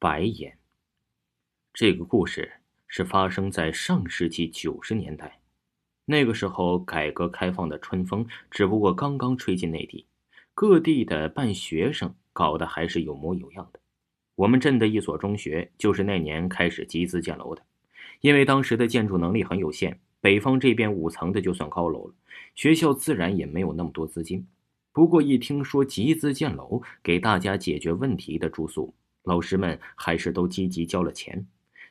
白眼。这个故事是发生在上世纪九十年代，那个时候改革开放的春风只不过刚刚吹进内地，各地的办学生搞得还是有模有样的。我们镇的一所中学就是那年开始集资建楼的，因为当时的建筑能力很有限，北方这边五层的就算高楼了，学校自然也没有那么多资金。不过一听说集资建楼，给大家解决问题的住宿，老师们还是都积极交了钱，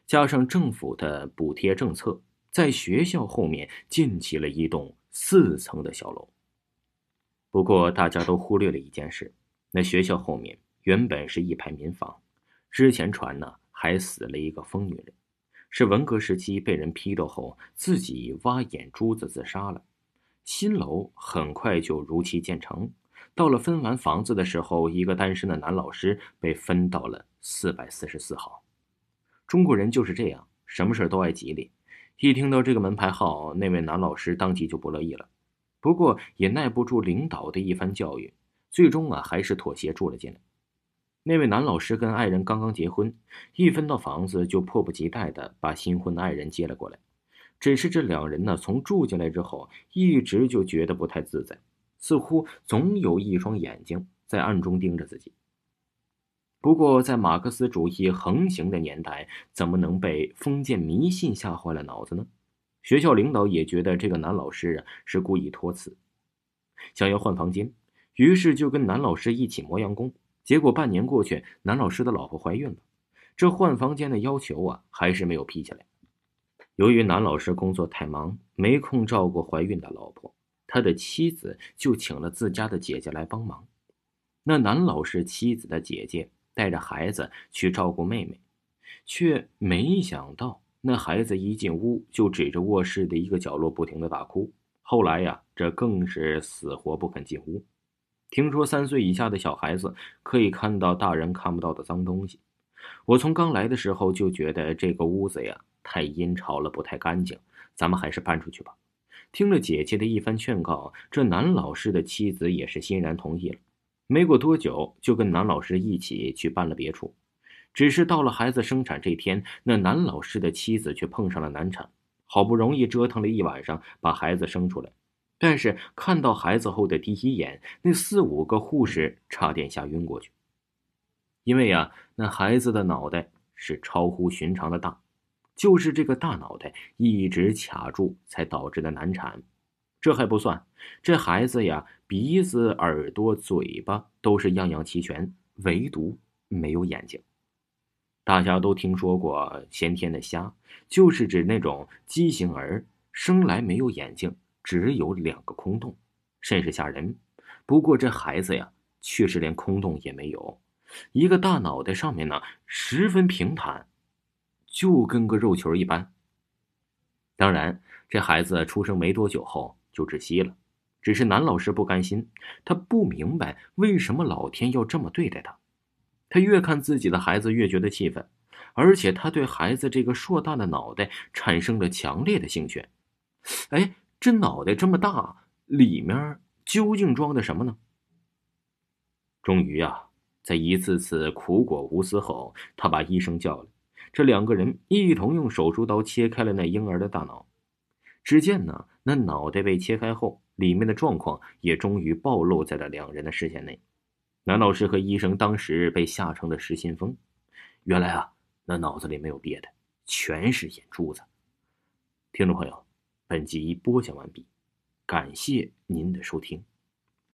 加上政府的补贴政策，在学校后面建起了一栋四层的小楼。不过大家都忽略了一件事，那学校后面原本是一排民房。之前传呢，还死了一个疯女人，是文革时期被人批斗后自己挖眼珠子自杀了。新楼很快就如期建成，到了分完房子的时候，一个单身的男老师被分到了四百四十四号。中国人就是这样，什么事都爱吉利。一听到这个门牌号，那位男老师当即就不乐意了，不过也耐不住领导的一番教育，最终啊还是妥协住了进来。那位男老师跟爱人刚刚结婚，一分到房子就迫不及待的把新婚的爱人接了过来。只是这两人呢，从住进来之后，一直就觉得不太自在，似乎总有一双眼睛在暗中盯着自己。不过，在马克思主义横行的年代，怎么能被封建迷信吓坏了脑子呢？学校领导也觉得这个男老师啊是故意托辞，想要换房间，于是就跟男老师一起磨洋工。结果半年过去，男老师的老婆怀孕了，这换房间的要求啊，还是没有批下来。由于男老师工作太忙，没空照顾怀孕的老婆，他的妻子就请了自家的姐姐来帮忙。那男老师妻子的姐姐带着孩子去照顾妹妹，却没想到那孩子一进屋就指着卧室的一个角落不停的大哭。后来呀，这更是死活不肯进屋。听说三岁以下的小孩子可以看到大人看不到的脏东西。我从刚来的时候就觉得这个屋子呀太阴潮了，不太干净，咱们还是搬出去吧。听了姐姐的一番劝告，这男老师的妻子也是欣然同意了。没过多久，就跟男老师一起去搬了别处。只是到了孩子生产这天，那男老师的妻子却碰上了难产，好不容易折腾了一晚上，把孩子生出来。但是看到孩子后的第一眼，那四五个护士差点吓晕过去。因为呀，那孩子的脑袋是超乎寻常的大，就是这个大脑袋一直卡住，才导致的难产。这还不算，这孩子呀，鼻子、耳朵、嘴巴都是样样齐全，唯独没有眼睛。大家都听说过先天的瞎，就是指那种畸形儿生来没有眼睛。只有两个空洞，甚是吓人。不过这孩子呀，却是连空洞也没有，一个大脑袋上面呢，十分平坦，就跟个肉球一般。当然，这孩子出生没多久后就窒息了。只是男老师不甘心，他不明白为什么老天要这么对待他。他越看自己的孩子，越觉得气愤，而且他对孩子这个硕大的脑袋产生了强烈的兴趣。哎。这脑袋这么大，里面究竟装的什么呢？终于啊，在一次次苦果无思后，他把医生叫来，这两个人一同用手术刀切开了那婴儿的大脑。只见呢，那脑袋被切开后，里面的状况也终于暴露在了两人的视线内。男老师和医生当时被吓成了失心疯。原来啊，那脑子里没有别的，全是眼珠子。听众朋友。本集播讲完毕，感谢您的收听。